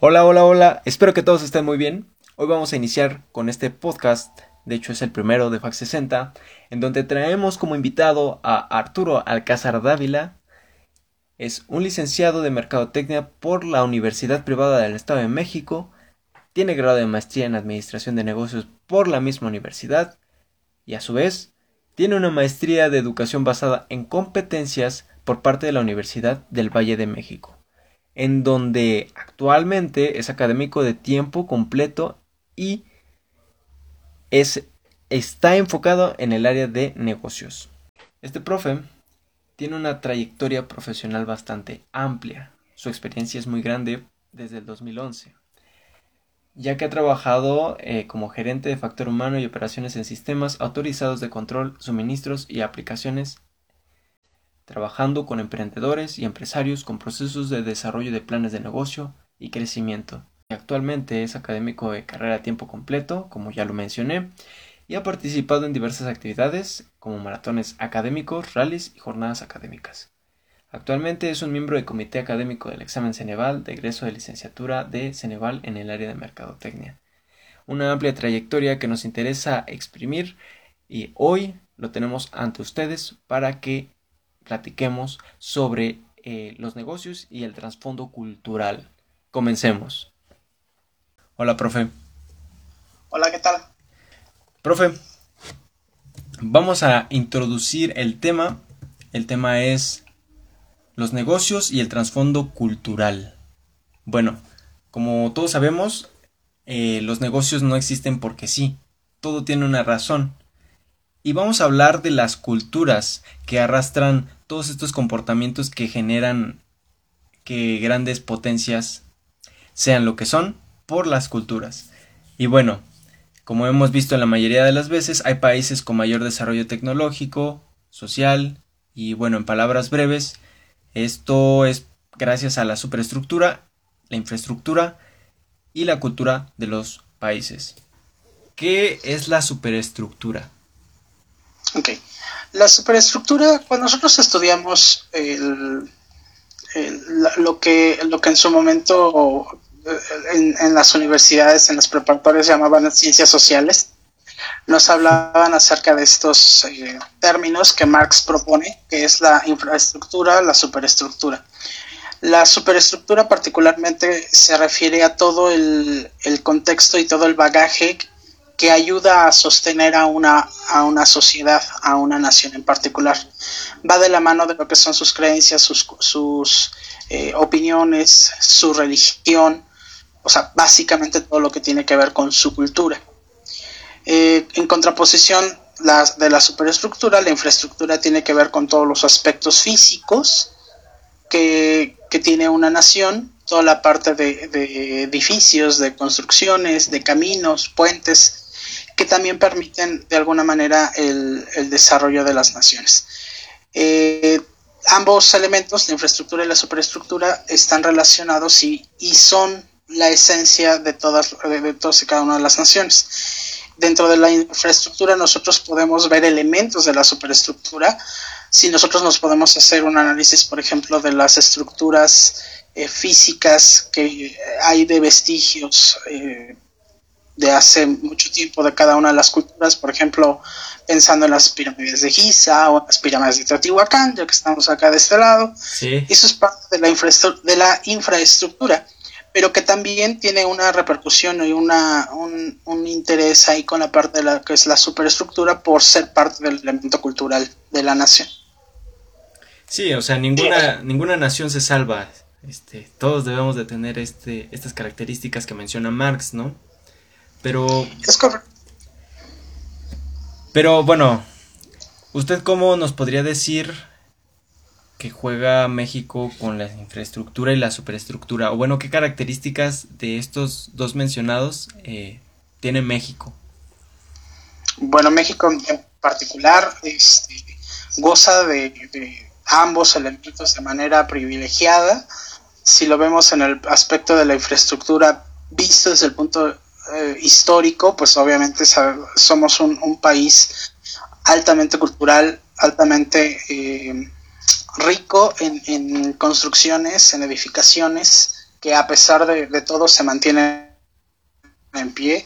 Hola, hola, hola, espero que todos estén muy bien. Hoy vamos a iniciar con este podcast, de hecho es el primero de FAC 60, en donde traemos como invitado a Arturo Alcázar Dávila. Es un licenciado de Mercadotecnia por la Universidad Privada del Estado de México, tiene grado de maestría en Administración de Negocios por la misma universidad. Y a su vez tiene una maestría de educación basada en competencias por parte de la Universidad del Valle de México en donde actualmente es académico de tiempo completo y es, está enfocado en el área de negocios. Este profe tiene una trayectoria profesional bastante amplia. Su experiencia es muy grande desde el 2011, ya que ha trabajado eh, como gerente de factor humano y operaciones en sistemas autorizados de control, suministros y aplicaciones trabajando con emprendedores y empresarios con procesos de desarrollo de planes de negocio y crecimiento. Actualmente es académico de carrera a tiempo completo, como ya lo mencioné, y ha participado en diversas actividades como maratones académicos, rallies y jornadas académicas. Actualmente es un miembro del comité académico del examen Ceneval de egreso de licenciatura de Ceneval en el área de mercadotecnia. Una amplia trayectoria que nos interesa exprimir y hoy lo tenemos ante ustedes para que platiquemos sobre eh, los negocios y el trasfondo cultural. Comencemos. Hola, profe. Hola, ¿qué tal? Profe, vamos a introducir el tema. El tema es los negocios y el trasfondo cultural. Bueno, como todos sabemos, eh, los negocios no existen porque sí. Todo tiene una razón y vamos a hablar de las culturas que arrastran todos estos comportamientos que generan que grandes potencias sean lo que son por las culturas. Y bueno, como hemos visto la mayoría de las veces, hay países con mayor desarrollo tecnológico, social y bueno, en palabras breves, esto es gracias a la superestructura, la infraestructura y la cultura de los países. ¿Qué es la superestructura? Ok. La superestructura, cuando nosotros estudiamos lo, que, lo que en su momento en, las universidades, en las preparatorias llamaban ciencias sociales, nos hablaban acerca de estos eh, términos que Marx propone, que es la infraestructura, la superestructura. La superestructura particularmente se refiere a todo el, el contexto y todo el bagaje que ayuda a sostener a una, a una sociedad, a una nación en particular. Va de la mano de lo que son sus creencias, sus, sus eh, opiniones, su religión, o sea, básicamente todo lo que tiene que ver con su cultura. Eh, en contraposición de la superestructura, la infraestructura tiene que ver con todos los aspectos físicos que, que tiene una nación, toda la parte de, de edificios, de construcciones, de caminos, puentes, que también permiten de alguna manera el, desarrollo de las naciones. Eh, ambos elementos, la infraestructura y la superestructura, están relacionados y, son la esencia de todas, de y cada una de las naciones. Dentro de la infraestructura nosotros podemos ver elementos de la superestructura. Si nosotros nos podemos hacer un análisis, por ejemplo, de las estructuras eh, físicas que hay de vestigios eh, de hace mucho tiempo de cada una de las culturas, por ejemplo, pensando en las pirámides de Giza o en las pirámides de Teotihuacán, ya que estamos acá de este lado. Eso es parte de la, de la infraestructura, pero que también tiene una repercusión y una, un, un, interés ahí con la parte de la que es la superestructura por ser parte del elemento cultural de la nación. Sí, o sea, ninguna, ninguna nación se salva. Este, todos debemos de tener este, estas características que menciona Marx, ¿no? Pero... Es correcto. Pero bueno, ¿usted cómo nos podría decir que juega México con la infraestructura y la superestructura? O bueno, ¿qué características de estos dos mencionados eh, tiene México? Bueno, México en particular este, goza de, de, ambos elementos de manera privilegiada. Si lo vemos en el aspecto de la infraestructura visto desde el punto eh, histórico, pues obviamente somos un, país altamente cultural, altamente eh, rico en, construcciones, en edificaciones que a pesar de, todo se mantienen en pie.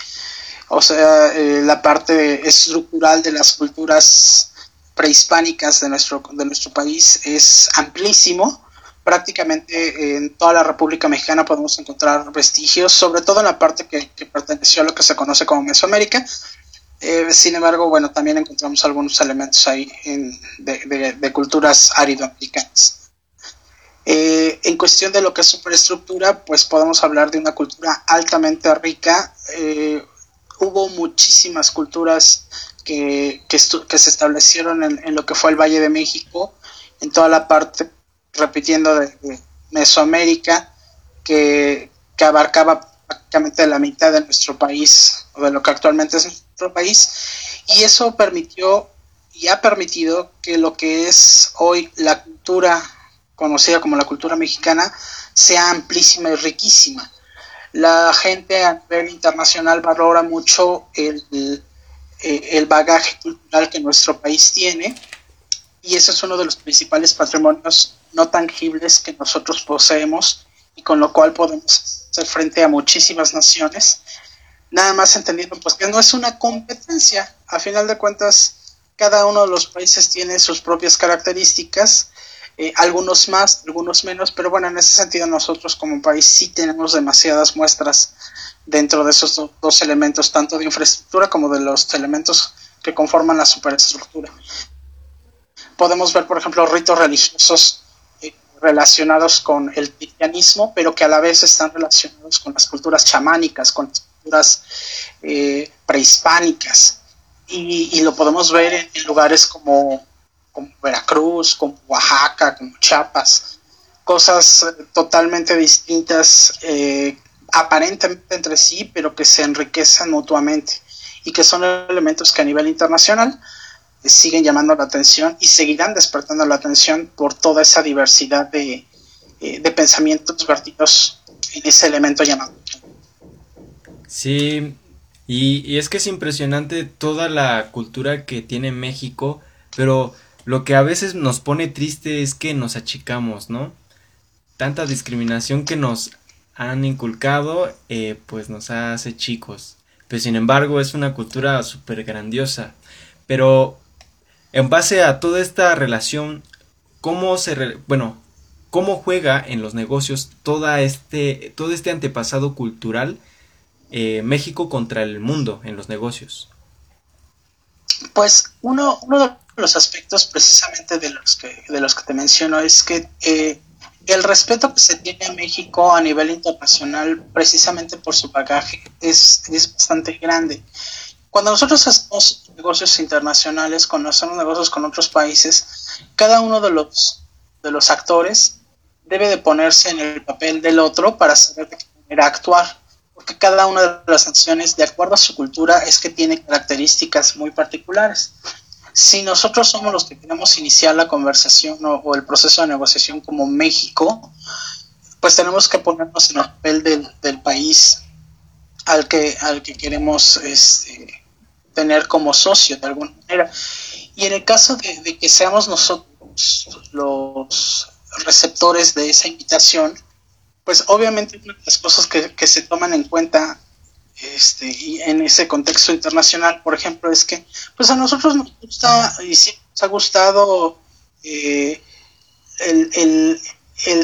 O sea, eh, la parte estructural de las culturas prehispánicas de nuestro, de nuestro país es amplísimo. Prácticamente en toda la República Mexicana podemos encontrar vestigios, sobre todo en la parte que, perteneció a lo que se conoce como Mesoamérica. Eh, sin embargo, bueno, también encontramos algunos elementos ahí de, culturas aridoamericanas. Eh, en cuestión de lo que es superestructura, pues podemos hablar de una cultura altamente rica. Eh, hubo muchísimas culturas que, que, se establecieron en, lo que fue el Valle de México, en toda la parte, repitiendo, de, Mesoamérica, que, que, abarcaba prácticamente la mitad de nuestro país, o de lo que actualmente es nuestro país, y eso permitió y ha permitido que lo que es hoy la cultura conocida como la cultura mexicana sea amplísima y riquísima. La gente a nivel internacional valora mucho el, eh, el bagaje cultural que nuestro país tiene y ese es uno de los principales patrimonios no tangibles que nosotros poseemos y con lo cual podemos hacer frente a muchísimas naciones. Nada más entendiendo pues que no es una competencia, a final de cuentas cada uno de los países tiene sus propias características, eh, algunos más, algunos menos, pero bueno, en ese sentido nosotros como país sí tenemos demasiadas muestras dentro de esos dos elementos, tanto de infraestructura como de los elementos que conforman la superestructura. Podemos ver, por ejemplo, ritos religiosos relacionados con el cristianismo, pero que a la vez están relacionados con las culturas chamánicas, con las culturas eh, prehispánicas. Y, lo podemos ver en, lugares como, Veracruz, como Oaxaca, como Chiapas, cosas eh, totalmente distintas aparentemente entre sí, pero que se enriquecen mutuamente y que son elementos que a nivel internacional siguen llamando la atención y seguirán despertando la atención por toda esa diversidad de, eh, de pensamientos vertidos en ese elemento llamado. Sí, y, y, es que es impresionante toda la cultura que tiene México, pero lo que a veces nos pone triste es que nos achicamos, ¿no? Tanta discriminación que nos han inculcado, eh, pues nos hace chicos. Pero sin embargo es una cultura súper grandiosa. Pero en base a toda esta relación, ¿cómo se... bueno, cómo juega en los negocios toda este, todo este antepasado cultural eh, México contra el mundo en los negocios? Pues uno, uno de los aspectos precisamente de los que, de los que te menciono es que eh, el respeto que se tiene a México a nivel internacional, precisamente por su bagaje, es, es bastante grande. Cuando nosotros hacemos negocios internacionales, cuando hacemos negocios con otros países, cada uno de los, de los actores debe de ponerse en el papel del otro para saber de qué manera actuar, porque cada una de las naciones, de acuerdo a su cultura, es que tiene características muy particulares. Si nosotros somos los que queremos iniciar la conversación o, el proceso de negociación como México, pues tenemos que ponernos en el papel del, país al que, al que queremos este, tener como socio de alguna manera. Y en el caso de, que seamos nosotros los receptores de esa invitación, pues obviamente las cosas que, que se toman en cuenta este, y en ese contexto internacional, por ejemplo, es que pues a nosotros nos gusta y siempre nos ha gustado eh, el,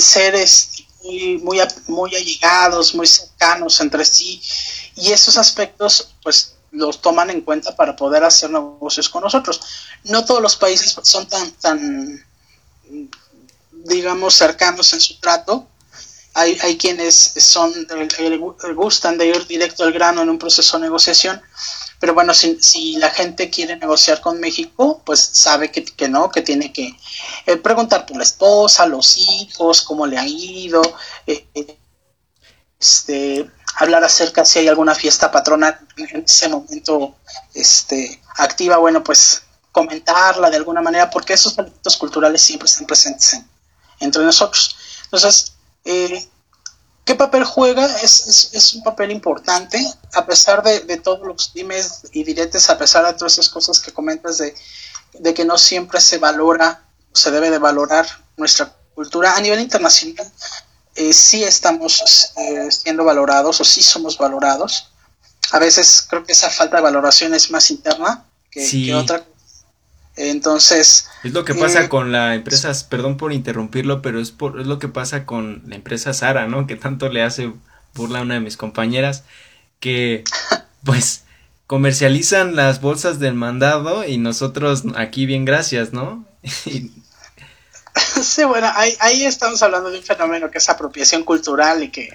ser este, muy, muy, muy allegados, muy cercanos entre sí, y esos aspectos pues los toman en cuenta para poder hacer negocios con nosotros. No todos los países son tan, tan digamos, cercanos en su trato, hay, hay quienes son gustan de ir directo al grano en un proceso de negociación, pero bueno, si, la gente quiere negociar con México, pues sabe que, que no, que tiene que eh, preguntar por la esposa, los hijos, cómo le ha ido, eh, este, hablar acerca si hay alguna fiesta patronal en ese momento este, activa, bueno, pues comentarla de alguna manera, porque esos aspectos culturales siempre están presentes entre nosotros. Entonces, eh, ¿Qué papel juega? Es, es, un papel importante, a pesar de, todos los dimes y diretes, a pesar de todas esas cosas que comentas de, que no siempre se valora, se debe de valorar nuestra cultura a nivel internacional. Eh, sí estamos eh, siendo valorados o sí somos valorados. A veces creo que esa falta de valoración es más interna que, otra. Entonces... Es lo que pasa con la empresa, perdón por interrumpirlo, pero es, por, es lo que pasa con la empresa Sara, ¿no? Que tanto le hace burla a una de mis compañeras, que pues comercializan las bolsas del mandado y nosotros aquí bien gracias, ¿no? Sí, bueno, ahí, estamos hablando de un fenómeno que es apropiación cultural y que,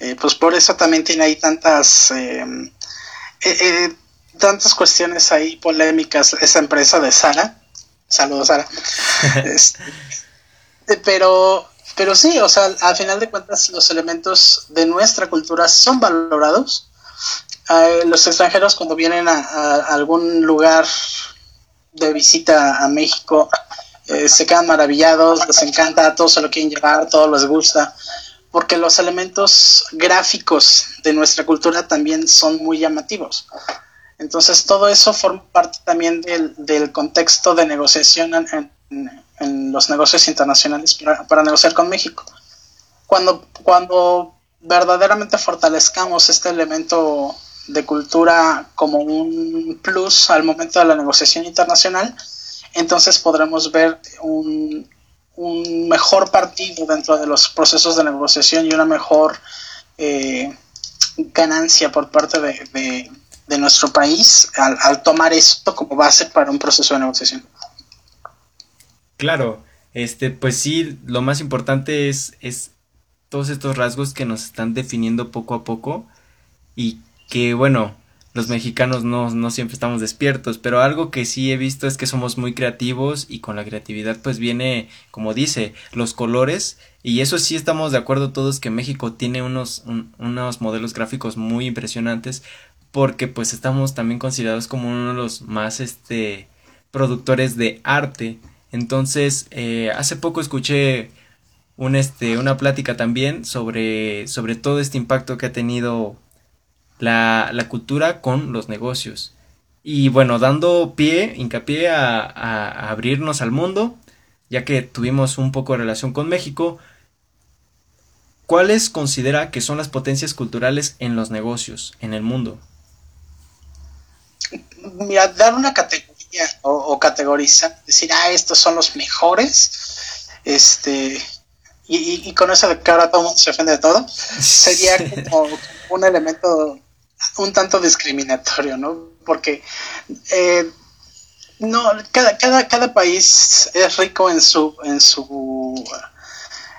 eh, pues por eso también tiene ahí tantas, eh, eh, tantas cuestiones ahí polémicas esa empresa de Sara. Saludos, Sara. Este, pero, pero sí, o sea, al final de cuentas los elementos de nuestra cultura son valorados. los extranjeros cuando vienen a algún lugar de visita a México, eh, se quedan maravillados, les encanta, todos se lo quieren llevar, todos les gusta, porque los elementos gráficos de nuestra cultura también son muy llamativos. Entonces todo eso forma parte también del, contexto de negociación en, los negocios internacionales para, negociar con México. Cuando, cuando verdaderamente fortalezcamos este elemento de cultura como un plus al momento de la negociación internacional, entonces podremos ver un, mejor partido dentro de los procesos de negociación y una mejor eh, ganancia por parte de, nuestro país al, tomar esto como base para un proceso de negociación. Claro, este, pues sí, lo más importante es, es todos estos rasgos que nos están definiendo poco a poco y que bueno, los mexicanos no, no, siempre estamos despiertos, pero algo que sí he visto es que somos muy creativos y con la creatividad pues viene, como dice, los colores y eso sí estamos de acuerdo todos que México tiene unos, unos modelos gráficos muy impresionantes porque pues estamos también considerados como uno de los más este productores de arte. Entonces, eh, hace poco escuché un, este, una plática también sobre, sobre todo este impacto que ha tenido la, la cultura con los negocios. Y bueno, dando pie, hincapié a, abrirnos al mundo, ya que tuvimos un poco de relación con México, ¿cuáles considera que son las potencias culturales en los negocios, en el mundo? Mira, dar una categoría o, categorizar, decir, ah, estos son los mejores, este, y, y, con eso de que ahora todo el mundo se ofende de todo, sería como un elemento un tanto discriminatorio, ¿no? Porque eh, no, cada, cada, cada país es rico en su, en su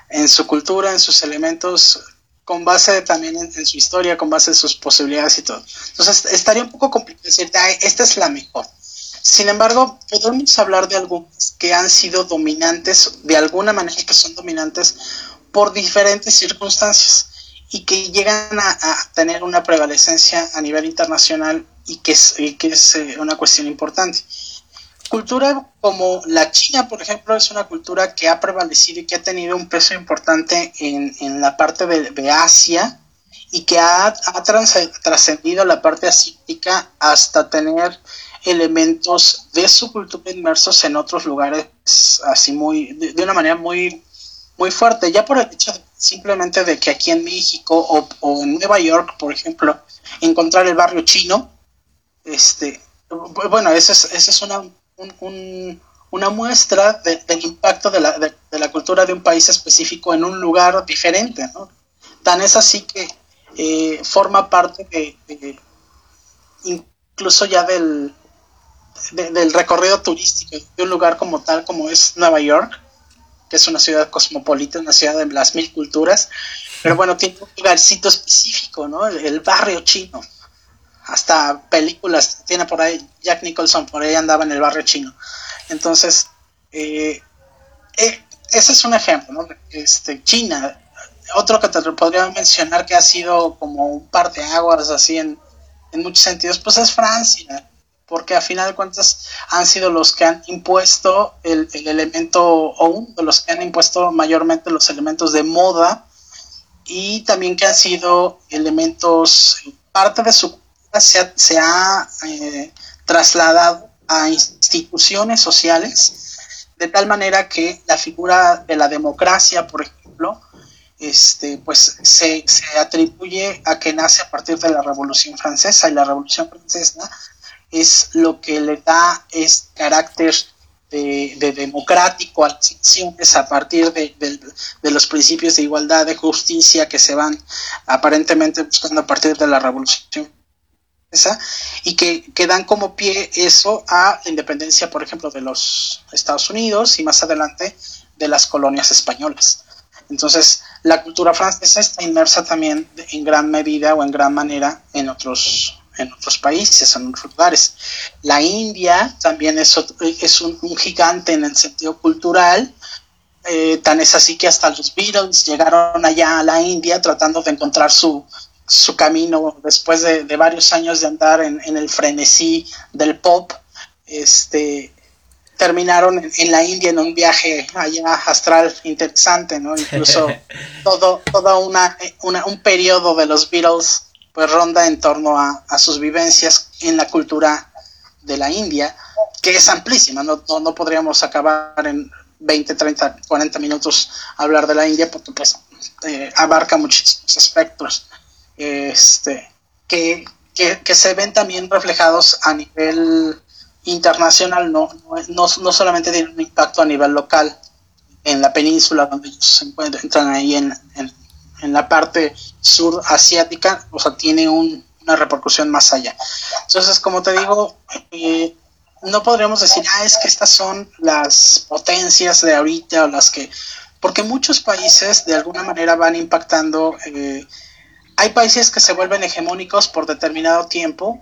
en su cultura, en sus elementos, con base también en, su historia, con base en sus posibilidades y todo. Entonces estaría un poco complicado decirte, esta es la mejor. Sin embargo, podemos hablar de algunas que han sido dominantes, de alguna manera que son dominantes por diferentes circunstancias y que llegan a, tener una prevalecencia a nivel internacional y que es, que es eh, una cuestión importante. Cultura como la China, por ejemplo, es una cultura que ha prevalecido y que ha tenido un peso importante en, en la parte de, Asia y que ha, ha trascendido la parte asiática hasta tener elementos de su cultura inmersos en otros lugares así muy de, de una manera muy muy fuerte ya por el hecho de simplemente de que aquí en México o, en Nueva York, por ejemplo, encontrar el barrio chino, este, bueno, esa es, esa es una, una muestra del impacto de la, de, la, cultura de un país específico en un lugar diferente, ¿no? Tan es así que eh, forma parte de, incluso ya del, del recorrido turístico de un lugar como tal como es Nueva York, que es una ciudad cosmopolita, una ciudad de las mil culturas, pero bueno, tiene un lugarcito específico, ¿no? El, barrio chino. Hasta películas tiene por ahí, Jack Nicholson por ahí andaba en el barrio chino. Entonces, eh, eh, ese es un ejemplo, ¿no? Este, China, otro que te podría mencionar que ha sido como un par de aguas así en, en muchos sentidos, pues es Francia porque a final de cuentas han sido los que han impuesto el, elemento, o los que han impuesto mayormente los elementos de moda, y también que han sido elementos, parte de su se ha, se ha eh, trasladado a instituciones sociales, de tal manera que la figura de la democracia, por ejemplo, este, pues se, se, atribuye a que nace a partir de la Revolución Francesa y la Revolución Francesa es lo que le da este carácter de, democrático a las naciones a partir de, los principios de igualdad, de justicia que se van aparentemente buscando a partir de la revolución y que, que, dan como pie eso a la independencia, por ejemplo, de los Estados Unidos y más adelante de las colonias españolas. Entonces, la cultura francesa está inmersa también en gran medida o en gran manera en otros en otros países, en otros lugares. La India también es, es un, gigante en el sentido cultural, eh, tan es así que hasta los Beatles llegaron allá a la India tratando de encontrar su, su camino después de, varios años de andar en, el frenesí del pop. Este, terminaron en, la India en un viaje allá astral interesante, ¿no? Incluso todo, toda una, una, un periodo de los Beatles pues ronda en torno a, sus vivencias en la cultura de la India, que es amplísima, no, no, podríamos acabar en 20, 30, 40 minutos hablar de la India porque pues eh, abarca muchísimos aspectos este, que, que, se ven también reflejados a nivel internacional, no, no, no solamente tienen un impacto a nivel local en la península donde ellos se encuentran, entran ahí en en la parte sur asiática, o sea, tiene una repercusión más allá. Entonces, como te digo, eh, no podríamos decir, ah, es que estas son las potencias de ahorita o las que, porque muchos países de alguna manera van impactando, eh, hay países que se vuelven hegemónicos por determinado tiempo,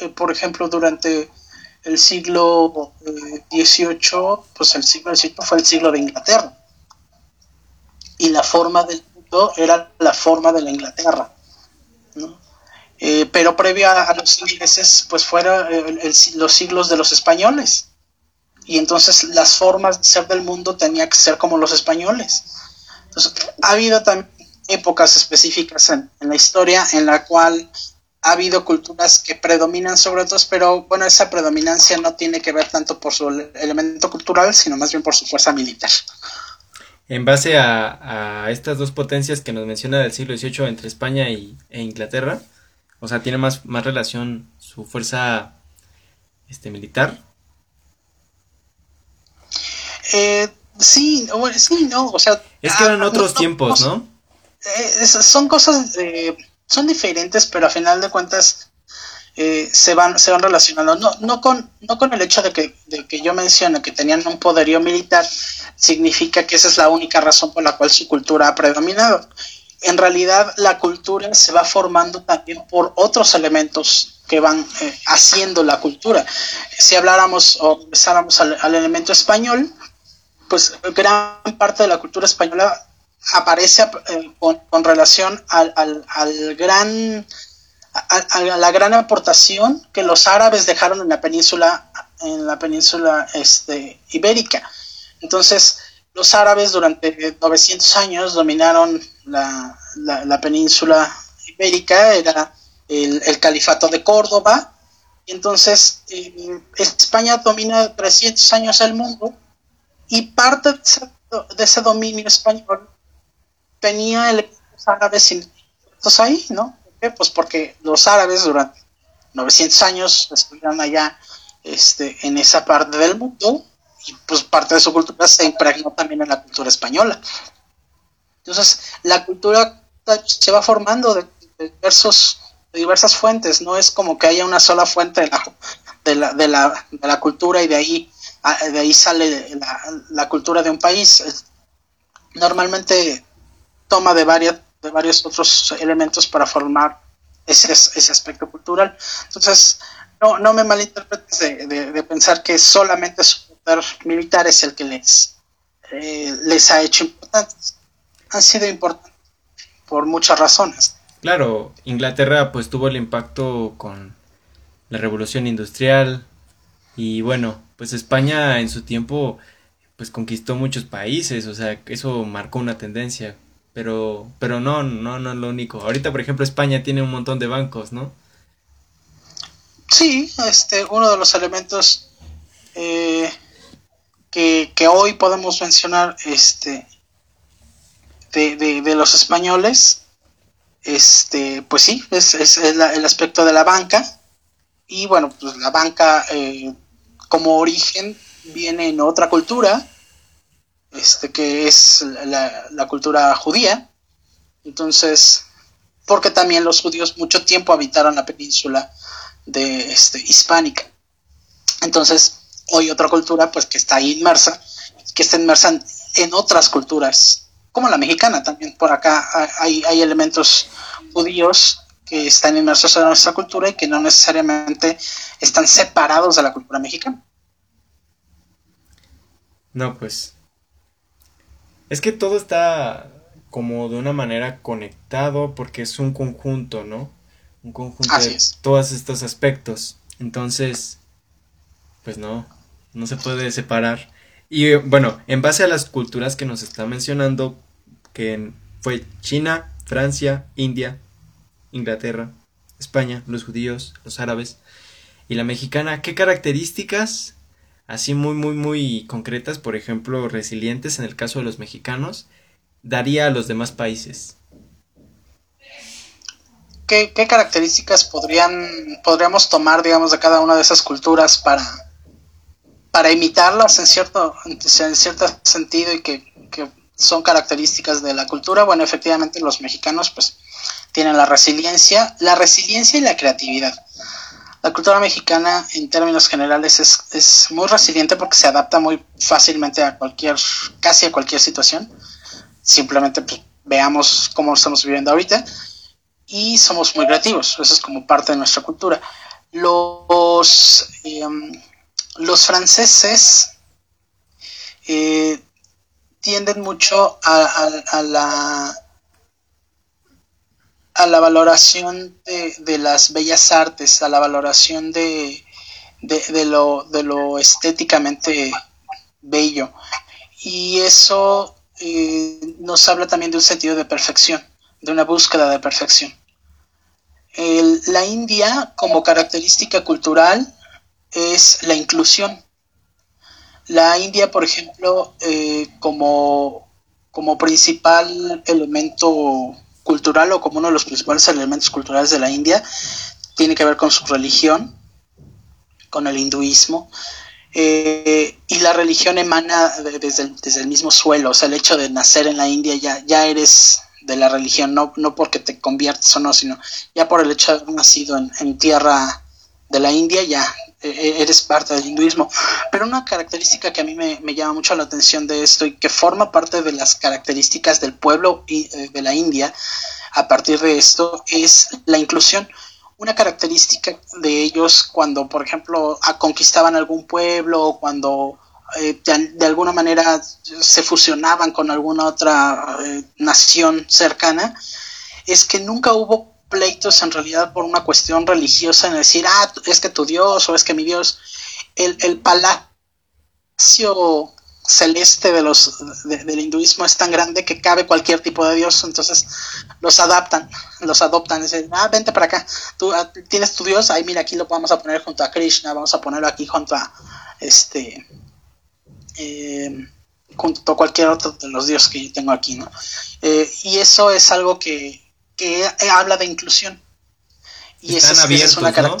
eh, por ejemplo, durante el siglo XVIII, pues el siglo XVIII fue el siglo de Inglaterra. Y la forma del era la forma de la Inglaterra. Eh, pero previo a, los ingleses, pues fueron eh, los siglos de los españoles. Y entonces las formas de ser del mundo tenían que ser como los españoles. Entonces, ha habido también épocas específicas en, la historia en la cual ha habido culturas que predominan sobre otras, pero bueno, esa predominancia no tiene que ver tanto por su elemento cultural, sino más bien por su fuerza militar en base a, estas dos potencias que nos menciona del siglo XVIII entre España y, e Inglaterra, o sea, tiene más, más relación su fuerza este, militar. Eh, sí, sí, no, o sea... Es que eran ah, otros tiempos, ¿no? Eh, son cosas, eh, son diferentes, pero a final de cuentas eh, se van se van relacionando. No no con no con el hecho de que, de que yo mencione que tenían un poderío militar significa que esa es la única razón por la cual su cultura ha predominado. En realidad la cultura se va formando también por otros elementos que van eh, haciendo la cultura. Si habláramos o empezáramos al, elemento español pues gran parte de la cultura española aparece eh, con, con, relación al, al, al gran a, la gran aportación que los árabes dejaron en la península en la península este, ibérica. Entonces, los árabes durante 900 años dominaron la, la, península ibérica, era el, califato de Córdoba, y entonces eh, España domina 300 años el mundo, y parte de ese, de ese dominio español tenía elementos árabes ahí, ¿no? Pues porque los árabes durante 900 años estuvieron allá este, en esa parte del mundo y pues parte de su cultura se impregnó también en la cultura española. Entonces, la cultura se va formando de, diversos, diversas fuentes, no es como que haya una sola fuente de la, de la, de la, cultura y de ahí, de ahí sale la, la cultura de un país. Normalmente toma de varias de varios otros elementos para formar ese, ese aspecto cultural. Entonces, no, no me malinterpretes de, pensar que solamente su poder militar es el que les, eh, les ha hecho importantes. Han sido importantes por muchas razones. Claro, Inglaterra pues tuvo el impacto con la revolución industrial y bueno, pues España en su tiempo pues conquistó muchos países, o sea, eso marcó una tendencia pero, pero no, no, no es lo único. Ahorita, por ejemplo, España tiene un montón de bancos, ¿no? Sí, este, uno de los elementos eh, que, hoy podemos mencionar, este, de, los españoles, este, pues sí, es, es el, aspecto de la banca. Y bueno, pues la banca eh, como origen viene en otra cultura, este, que es la, la cultura judía. Entonces, porque también los judíos mucho tiempo habitaron la península de este, hispánica. Entonces, hoy otra cultura pues que está inmersa, que está inmersa en, otras culturas, como la mexicana también. Por acá hay, hay elementos judíos que están inmersos en nuestra cultura y que no necesariamente están separados de la cultura mexicana. No, pues. Es que todo está como de una manera conectado porque es un conjunto, ¿no? Un conjunto de todos estos aspectos. Entonces, pues no, no se puede separar. Y bueno, en base a las culturas que nos está mencionando, que fue China, Francia, India, Inglaterra, España, los judíos, los árabes y la mexicana, ¿qué características así muy muy muy concretas, por ejemplo, resilientes en el caso de los mexicanos, daría a los demás países? ¿Qué, qué características podrían podríamos tomar, digamos, de cada una de esas culturas para para imitarlas en cierto, en cierto sentido y que, son características de la cultura, bueno, efectivamente los mexicanos pues tienen la resiliencia, la resiliencia y la creatividad. La cultura mexicana en términos generales es, es muy resiliente porque se adapta muy fácilmente a cualquier, casi a cualquier situación. Simplemente pues, veamos cómo estamos viviendo ahorita y somos muy creativos, eso es como parte de nuestra cultura. Los... Em, los franceses eh, tienden mucho a, la a la valoración de, las bellas artes, a la valoración de, de, lo, de lo estéticamente bello. Y eso eh, nos habla también de un sentido de perfección, de una búsqueda de perfección. la India, como característica cultural, es la inclusión. La India, por ejemplo, eh, como, como principal elemento cultural o como uno de los principales elementos culturales de la India, tiene que ver con su religión, con el hinduismo. Eh, y la religión emana desde el, desde el, mismo suelo, o sea, el hecho de nacer en la India ya, ya eres de la religión, no, no porque te conviertes o no, sino ya por el hecho de haber nacido en, tierra de la India, ya eres parte del hinduismo. Pero una característica que a mí me, llama mucho la atención de esto y que forma parte de las características del pueblo eh, de la India a partir de esto es la inclusión. Una característica de ellos cuando, por ejemplo, conquistaban algún pueblo o cuando eh, de, alguna manera se fusionaban con alguna otra nación cercana, es que nunca hubo pleitos en realidad por una cuestión religiosa en decir, ah, es que tu Dios o es que mi Dios, el, el palacio celeste de los del hinduismo es tan grande que cabe cualquier tipo de dios entonces los adaptan los adoptan dicen ah vente para acá tú ah, tienes tu dios ahí mira aquí lo vamos a poner junto a Krishna vamos a ponerlo aquí junto a este eh, junto a cualquier otro de los dioses que yo tengo aquí no eh, y eso es algo que que habla de inclusión. Y Están abiertos, es ¿no?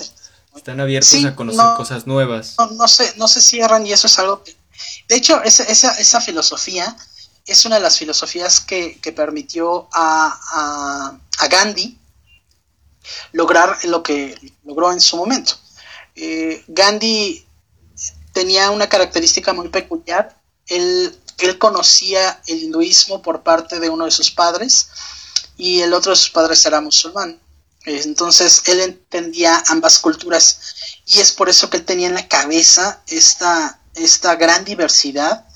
Están abiertos a conocer cosas nuevas. No, no, se, no se cierran y eso es algo que... De hecho, esa, esa, esa filosofía es una de las filosofías que, permitió a, a, Gandhi lograr lo que logró en su momento. Eh, Gandhi tenía una característica muy peculiar. Él, él conocía el hinduismo por parte de uno de sus padres y el otro de sus padres era musulmán. Entonces él entendía ambas culturas y es por eso que él tenía en la cabeza esta, esta gran diversidad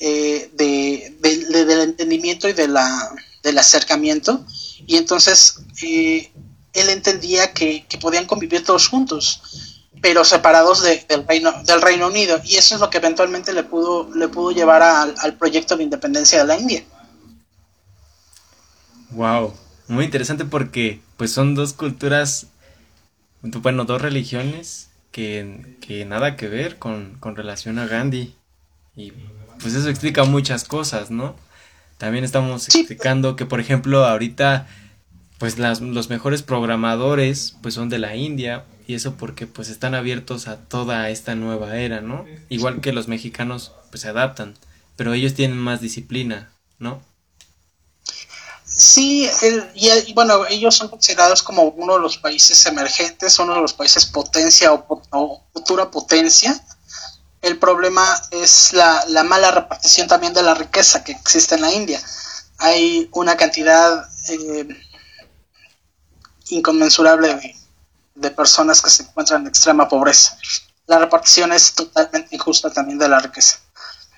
eh, de, del entendimiento y de la, del acercamiento. Y entonces eh, él entendía que, podían convivir todos juntos, pero separados del, Reino, del Reino Unido. Y eso es lo que eventualmente le pudo, le pudo llevar al proyecto de independencia de la India. Wow, muy interesante porque pues son dos culturas, bueno, dos religiones que, que nada que ver con, con relación a Gandhi. Y pues eso explica muchas cosas, ¿no? también estamos explicando que, por ejemplo, ahorita, pues las, los mejores programadores, pues son de la India, y eso porque pues están abiertos a toda esta nueva era, ¿no? Igual que los mexicanos, pues se adaptan, pero ellos tienen más disciplina, ¿no? Sí, y, bueno, ellos son considerados como uno de los países emergentes, uno de los países potencia o, futura potencia. El problema es la, la, mala repartición también de la riqueza que existe en la India. Hay una cantidad eh, inconmensurable de, personas que se encuentran en extrema pobreza. La repartición es totalmente injusta también de la riqueza.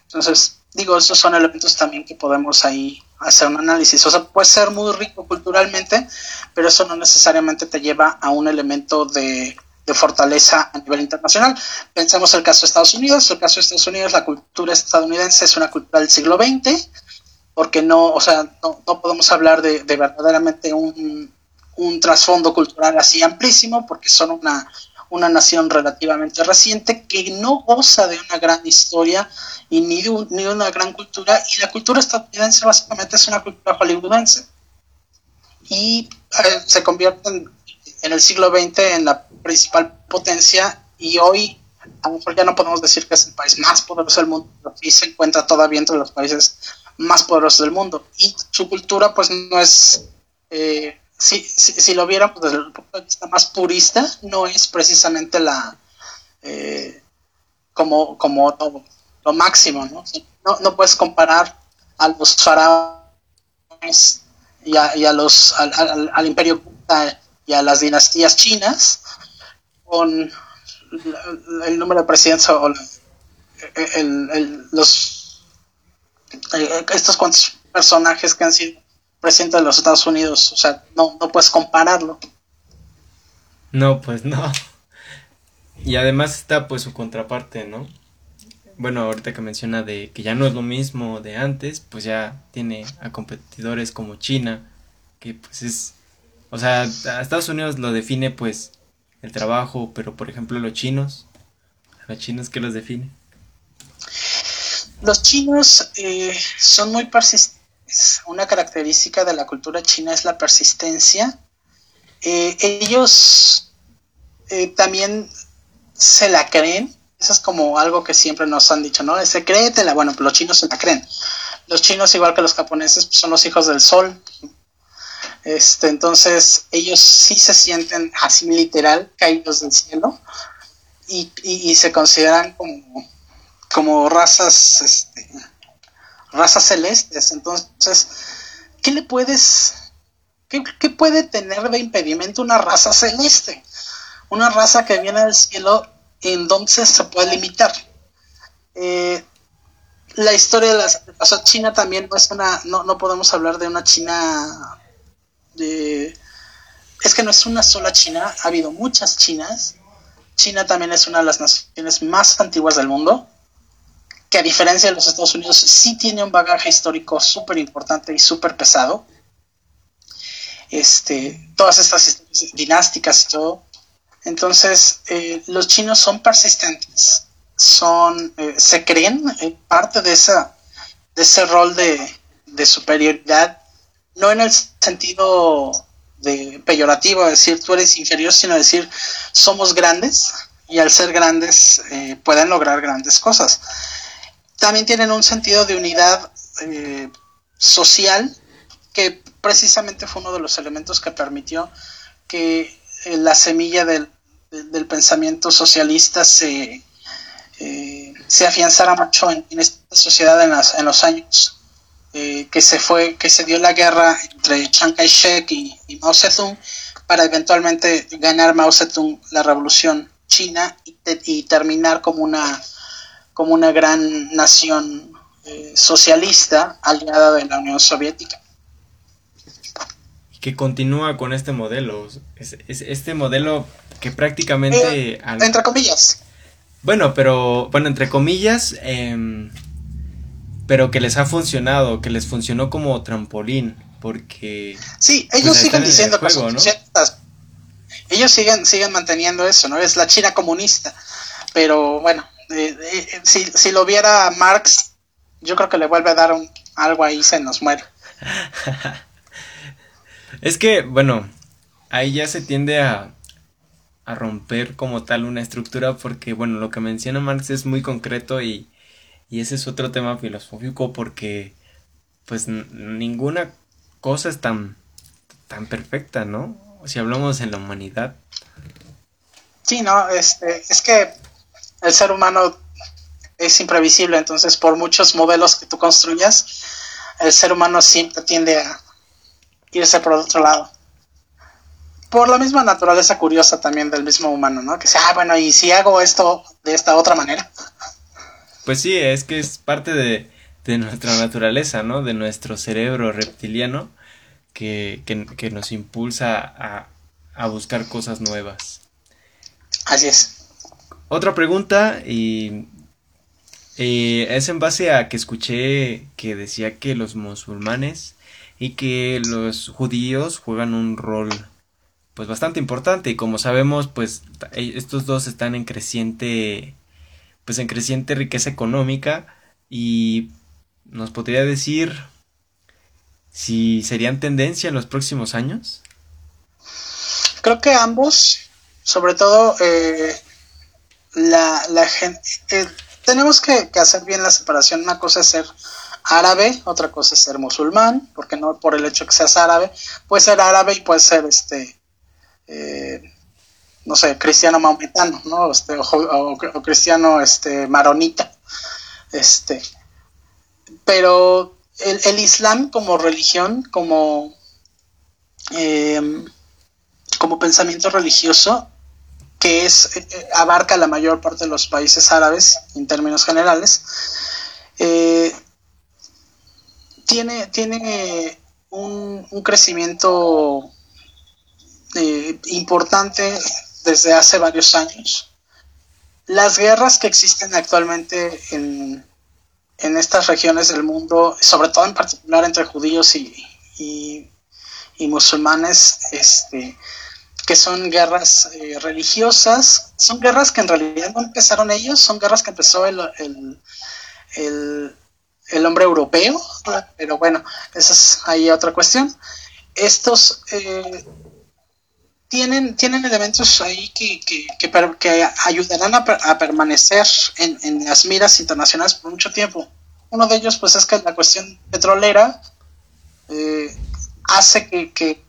Entonces, digo, esos son elementos también que podemos ahí hacer un análisis. O sea, puede ser muy rico culturalmente, pero eso no necesariamente te lleva a un elemento de, fortaleza a nivel internacional. Pensemos el caso de Estados Unidos. El caso de Estados Unidos, la cultura estadounidense es una cultura del siglo XX, porque no, o sea, no, podemos hablar de, verdaderamente un, un trasfondo cultural así amplísimo, porque son una, una nación relativamente reciente que no goza de una gran historia y ni de, ni una gran cultura, y la cultura estadounidense básicamente es una cultura hollywoodense. Y eh, se convierte en, el siglo XX en la principal potencia y hoy a lo mejor ya no podemos decir que es el país más poderoso del mundo, pero sí se encuentra todavía entre los países más poderosos del mundo. Y su cultura pues no es... Eh, si, si, lo viéramos desde el punto de vista más purista, no es precisamente la eh, como, como lo, máximo, ¿no? ¿no? puedes comparar a los faraones y a, los al, al, imperio y a las dinastías chinas con el, número de presidentes o el, los eh, estos cuantos personajes que han sido presidente de los Estados Unidos. O sea, no, no puedes compararlo. No, pues no. Y además está pues su contraparte, ¿no? Bueno, ahorita que menciona de que ya no es lo mismo de antes, pues ya tiene a competidores como China, que pues es, o sea, a Estados Unidos lo define pues el trabajo, pero por ejemplo los chinos, los chinos ¿qué los define? Los chinos eh, son muy persistentes una característica de la cultura china es la persistencia. Eh, ellos eh, también se la creen. Eso es como algo que siempre nos han dicho, ¿no? Se créetela. Bueno, los chinos se la creen. Los chinos, igual que los japoneses, pues, son los hijos del sol. Este, entonces, ellos sí se sienten así literal caídos del cielo y, y se consideran como, como razas este, razas celestes. Entonces, ¿qué le puedes, qué, puede tener de impedimento una raza celeste? Una raza que viene del cielo, entonces se puede limitar. Eh, la historia de las, o sea, China también no es una, no, no podemos hablar de una China de, es que no es una sola China, ha habido muchas Chinas. China también es una de las naciones más antiguas del mundo que a diferencia de los Estados Unidos sí tiene un bagaje histórico súper importante y súper pesado. Este, todas estas dinásticas y todo. Entonces, eh, los chinos son persistentes, son, eh, se creen parte de, esa, de ese rol de, de superioridad, no en el sentido de peyorativo, decir tú eres inferior, sino decir somos grandes y al ser grandes eh, pueden lograr grandes cosas también tienen un sentido de unidad eh, social que precisamente fue uno de los elementos que permitió que eh, la semilla del, pensamiento socialista se, eh, se afianzara mucho en, esta sociedad en, las, en los años que se fue que se dio la guerra entre Chiang Kai-shek y, Mao Zedong para eventualmente ganar Mao Zedong la revolución china y terminar como una como una gran nación eh, socialista aliada de la Unión Soviética. Que continúa con este modelo, es, este modelo que prácticamente... Eh, entre comillas. Bueno, pero, bueno, entre comillas, em, pero que les ha funcionado, que les funcionó como trampolín, porque... Sí, ellos pues, siguen diciendo que son Ellos siguen, siguen manteniendo eso, ¿no? Es la China comunista, pero bueno, si, si, lo viera Marx, yo creo que le vuelve a dar un, algo ahí se nos muere. es que, bueno, ahí ya se tiende a, a romper como tal una estructura porque, bueno, lo que menciona Marx es muy concreto y, y ese es otro tema filosófico porque, pues, ninguna cosa es tan, tan perfecta, ¿no? Si hablamos en la humanidad. Sí, no, este, es que el ser humano es imprevisible, entonces por muchos modelos que tú construyas, el ser humano siempre tiende a irse por otro lado. Por la misma naturaleza curiosa también del mismo humano, ¿no? Que sea, ah, bueno, y si hago esto de esta otra manera. Pues sí, es que es parte de, de nuestra naturaleza, ¿no? De nuestro cerebro reptiliano que, que, nos impulsa a, a buscar cosas nuevas. Así es. Otra pregunta, y es en base a que escuché que decía que los musulmanes y que los judíos juegan un rol pues bastante importante. Y como sabemos pues e, estos dos están en creciente pues en creciente riqueza económica. Y nos podría decir si serían tendencia en los próximos años. Creo que ambos sobre todo eh, la, tenemos que, hacer bien la separación. Una cosa es ser árabe, otra cosa es ser musulmán, porque no por el hecho que seas árabe, puede ser árabe y puede ser este, eh, no sé, cristiano maometano, ¿no? Este, o, cristiano este, maronita. Este, pero el, Islam como religión, como, eh, como pensamiento religioso, que es, eh, eh, abarca la mayor parte de los países árabes en términos generales, eh, tiene, tiene un, crecimiento importante desde hace varios años. Las guerras que existen actualmente en, en estas regiones del mundo, sobre todo en particular entre judíos y, y, y musulmanes, este, que son guerras eh, religiosas, son guerras que en realidad no empezaron ellos, son guerras que empezó el, el, hombre europeo, pero bueno, esa es ahí otra cuestión. Estos eh, tienen, tienen elementos ahí que, que, ayudarán a, permanecer en, las miras internacionales por mucho tiempo. Uno de ellos, pues, es que la cuestión petrolera eh, hace que, que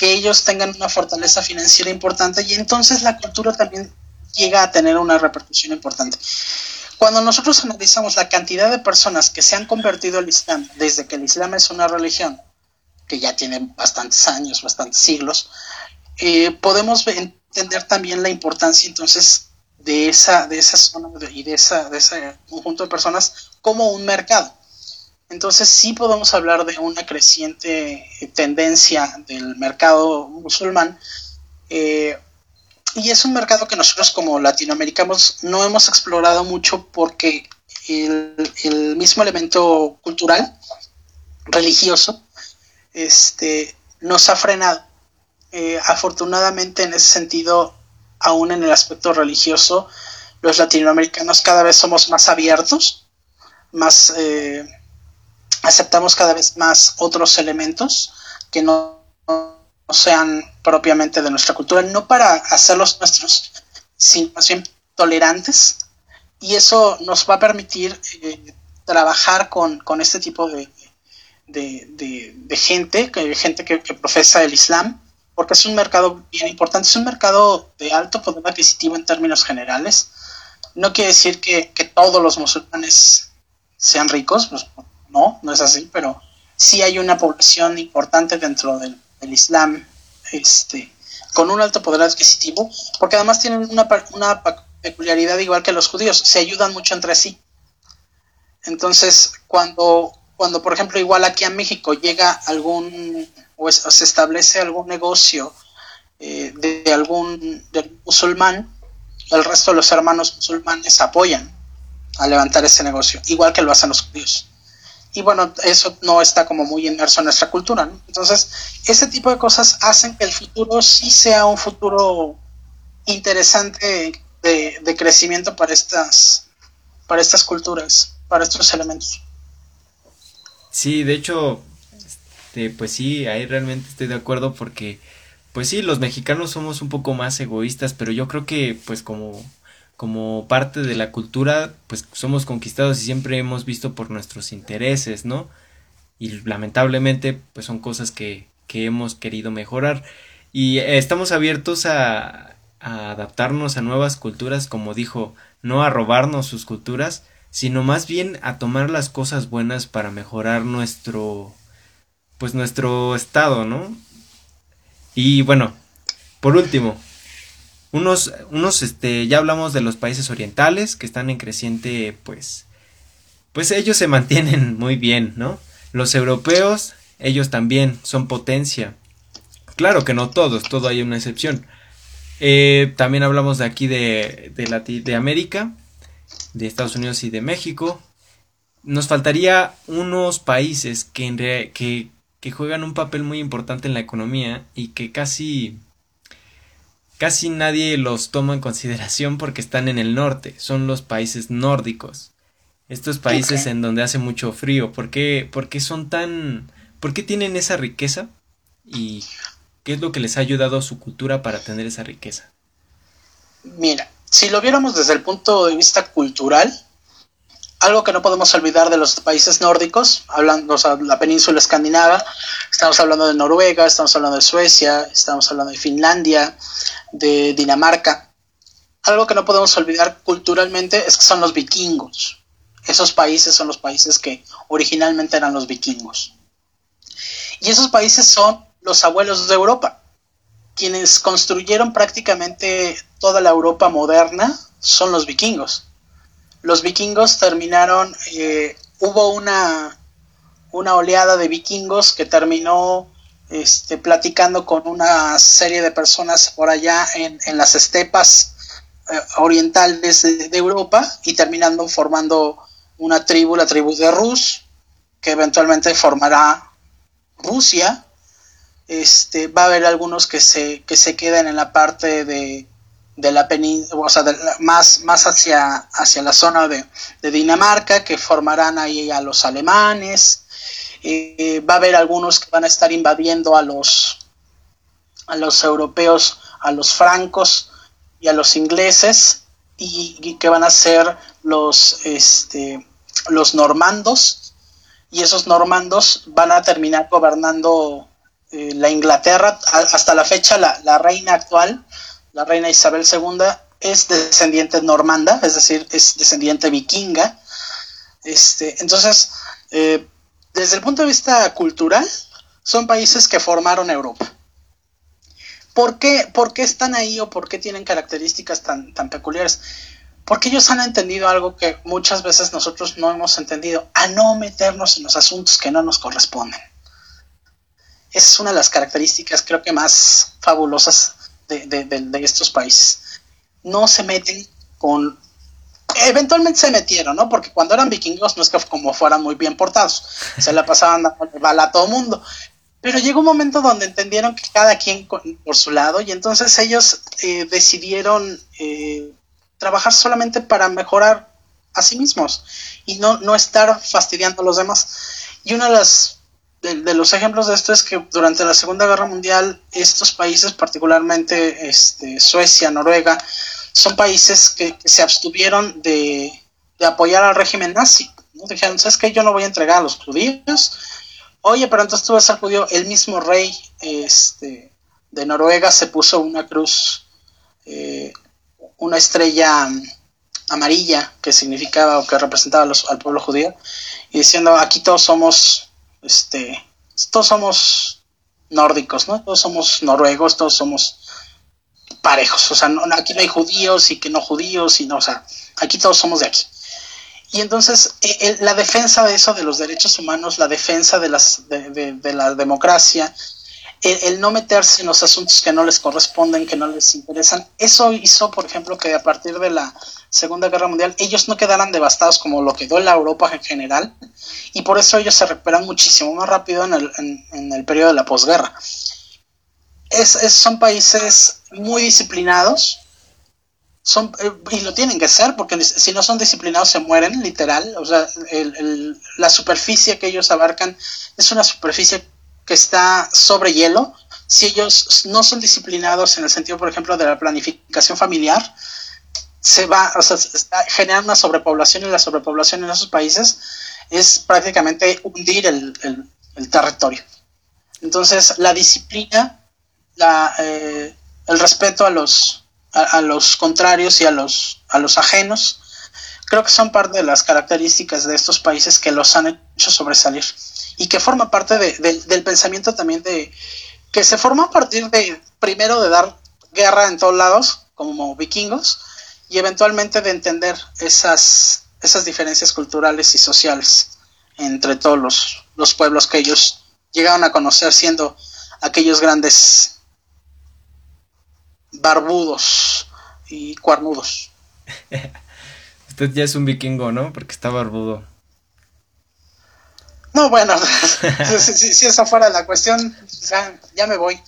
ellos tengan una fortaleza financiera importante y entonces la cultura también llega a tener una repercusión importante. Cuando nosotros analizamos la cantidad de personas que se han convertido al Islam desde que el Islam es una religión, que ya tiene bastantes años, bastantes siglos, eh, podemos entender también la importancia entonces de esa, de esa zona y de, esa, de ese conjunto de personas como un mercado. Entonces sí podemos hablar de una creciente tendencia del mercado musulmán. Eh, y es un mercado que nosotros como latinoamericanos no hemos explorado mucho porque el, mismo elemento cultural, religioso, este, nos ha frenado. Eh, afortunadamente en ese sentido, aún en el aspecto religioso, los latinoamericanos cada vez somos más abiertos, más... Eh, aceptamos cada vez más otros elementos que no, sean propiamente de nuestra cultura, no para hacerlos nuestros, sino más bien tolerantes. Y eso nos va a permitir eh, trabajar con, este tipo de, de, gente, gente que, profesa el Islam, porque es un mercado bien importante, es un mercado de alto poder adquisitivo en términos generales. No quiere decir que, que todos los musulmanes sean ricos, pues, no, no es así, pero sí hay una población importante dentro del, Islam este, con un alto poder adquisitivo, porque además tienen una, una peculiaridad igual que los judíos, se ayudan mucho entre sí. Entonces, cuando, cuando por ejemplo, igual aquí a México llega algún, o, se establece algún negocio eh, de, algún musulmán, el resto de los hermanos musulmanes apoyan a levantar ese negocio, igual que lo hacen los judíos y bueno, eso no está como muy inmerso en nuestra cultura. ¿no? Entonces, ese tipo de cosas hacen que el futuro sí sea un futuro interesante de, crecimiento para estas, para estas culturas, para estos elementos. Sí, de hecho, este, pues sí, ahí realmente estoy de acuerdo porque, pues sí, los mexicanos somos un poco más egoístas, pero yo creo que, pues como, como parte de la cultura, pues somos conquistados y siempre hemos visto por nuestros intereses, ¿no? Y lamentablemente, pues son cosas que, que hemos querido mejorar. Y estamos abiertos a, a adaptarnos a nuevas culturas, como dijo, no a robarnos sus culturas, sino más bien a tomar las cosas buenas para mejorar nuestro pues nuestro estado, ¿no? Y bueno, por último, unos unos este ya hablamos de los países orientales que están en creciente pues pues ellos se mantienen muy bien, ¿no? Los europeos, ellos también son potencia. Claro que no todos, todo hay una excepción. Eh, también hablamos de aquí de, de, de América, de Estados Unidos y de México. Nos faltaría unos países que, que, que juegan un papel muy importante en la economía y que casi casi nadie los toma en consideración porque están en el norte, son los países nórdicos. Estos países en donde hace mucho frío, ¿por qué, ¿por qué son tan... ¿por qué tienen esa riqueza? ¿Y qué es lo que les ha ayudado a su cultura para tener esa riqueza? Mira, si lo viéramos desde el punto de vista cultural, algo que no podemos olvidar de los países nórdicos, hablando, de la península escandinava, estamos hablando de Noruega, estamos hablando de Suecia, estamos hablando de Finlandia, de Dinamarca. Algo que no podemos olvidar culturalmente es que son los vikingos. Esos países son los países que originalmente eran los vikingos. Y esos países son los abuelos de Europa quienes construyeron prácticamente toda la Europa moderna son los vikingos. Los vikingos terminaron, eh, hubo una, una oleada de vikingos que terminó este, platicando con una serie de personas por allá en, las estepas eh, orientales de, de, Europa y terminando formando una tribu, la tribu de Rus, que eventualmente formará Rusia, este, va a haber algunos que se, que se quedan en la parte de, de la península, o sea, más, más hacia, hacia la zona de, Dinamarca, que formarán ahí a los alemanes. Eh, va a haber algunos que van a estar invadiendo a los, a los europeos, a los francos y a los ingleses, y, que van a ser los, este, los normandos, y esos normandos van a terminar gobernando eh, la Inglaterra, hasta la fecha, la, reina actual, la reina Isabel II, es descendiente normanda, es decir, es descendiente vikinga. Este, entonces, eh, desde el punto de vista cultural, son países que formaron Europa. ¿Por qué, ¿Por qué, están ahí o por qué tienen características tan, tan peculiares? Porque ellos han entendido algo que muchas veces nosotros no hemos entendido, a no meternos en los asuntos que no nos corresponden es una de las características creo que más fabulosas de, estos países. No se meten con... Eventualmente se metieron, ¿no? Porque cuando eran vikingos no es que como fueran muy bien portados, se la pasaban a bala a todo mundo. Pero llegó un momento donde entendieron que cada quien por su lado y entonces ellos eh, decidieron eh, trabajar solamente para mejorar a sí mismos y no, no estar fastidiando a los demás. Y una de las de, los ejemplos de esto es que durante la Segunda Guerra Mundial estos países, particularmente este, Suecia, Noruega, son países que, se abstuvieron de, apoyar al régimen nazi. ¿no? Dijeron, ¿sabes qué? Yo no voy a entregar a los judíos. Oye, pero entonces tú vas al judío. El mismo rey este, de Noruega se puso una cruz, eh, una estrella amarilla que significaba o que representaba al pueblo judío, y diciendo, aquí todos somos este, todos somos nórdicos, ¿no? Todos somos noruegos, todos somos parejos, o sea, aquí no hay judíos y que no judíos, sino, o sea, aquí todos somos de aquí. Y entonces e, la defensa de eso, de los derechos humanos, la defensa de, las, de, la democracia, el, no meterse en los asuntos que no les corresponden, que no les interesan, eso hizo, por ejemplo, que a partir de la Segunda Guerra Mundial ellos no quedaran devastados como lo quedó en la Europa en general, y por eso ellos se recuperan muchísimo más rápido en el, en, el periodo de la posguerra. Es, son países muy disciplinados, son, eh, y lo tienen que ser, porque si no son disciplinados se mueren, literal. O sea, la superficie que ellos abarcan es una superficie que está sobre hielo. Si ellos no son disciplinados en el sentido, por ejemplo, de la planificación familiar, se va, o sea, genera una sobrepoblación y la sobrepoblación en esos países es prácticamente hundir el, territorio. Entonces, la disciplina, la, eh, el respeto a los, a, los contrarios y a los, a los ajenos, creo que son parte de las características de estos países que los han hecho sobresalir y que forma parte del pensamiento también de que se forma a partir de primero de dar guerra en todos lados como vikingos y eventualmente de entender esas, esas diferencias culturales y sociales entre todos los, los pueblos que ellos llegaron a conocer siendo aquellos grandes barbudos y cuernudos. Usted ya es un vikingo, ¿no? Porque está barbudo. No, bueno, si, esa fuera la cuestión, ya, me voy.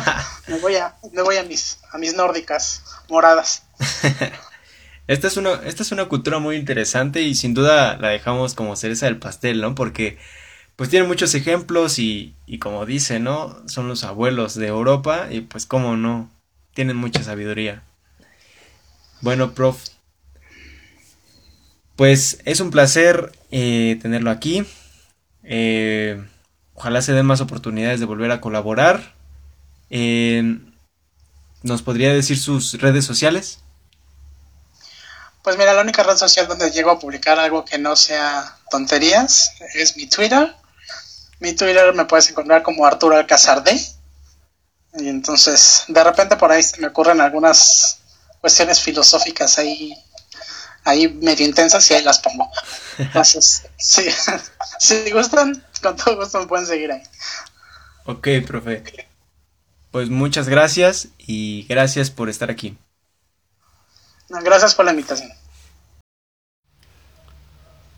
me voy a, me voy a mis, a mis nórdicas moradas. Esta es, una, esta es una cultura muy interesante y sin duda la dejamos como cereza del pastel, ¿no? Porque pues tiene muchos ejemplos y, y como dice, ¿no? Son los abuelos de Europa y pues cómo no, tienen mucha sabiduría. Bueno, prof, pues es un placer eh, tenerlo aquí. Eh, ojalá se den más oportunidades de volver a colaborar. Eh, ¿Nos podría decir sus redes sociales? Pues mira, la única red social donde llego a publicar algo que no sea tonterías es mi Twitter. Mi Twitter me puedes encontrar como Arturo Alcázar D. Y entonces, de repente por ahí se me ocurren algunas cuestiones filosóficas ahí, ahí medio intensas y ahí las pongo. Entonces, sí, si gustan, con todo gusto me pueden seguir ahí. Ok, profe. Pues muchas gracias y gracias por estar aquí. Gracias por la invitación.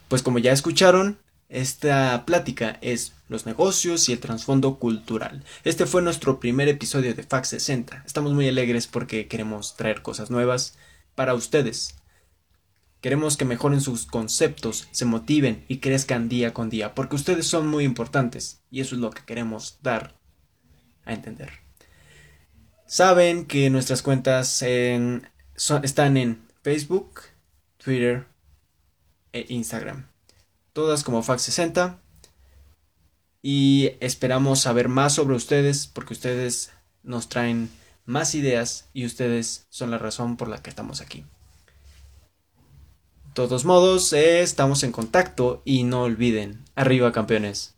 Pues como ya escucharon, esta plática es los negocios y el trasfondo cultural. Este fue nuestro primer episodio de Fax 60. Estamos muy alegres porque queremos traer cosas nuevas para ustedes. Queremos que mejoren sus conceptos, se motiven y crezcan día con día, porque ustedes son muy importantes y eso es lo que queremos dar a entender. Saben que nuestras cuentas están en Facebook, Twitter e Instagram. Todas como Fax60. Y esperamos saber más sobre ustedes porque ustedes nos traen más ideas y ustedes son la razón por la que estamos aquí. Todos modos, eh, estamos en contacto y no olviden, arriba campeones.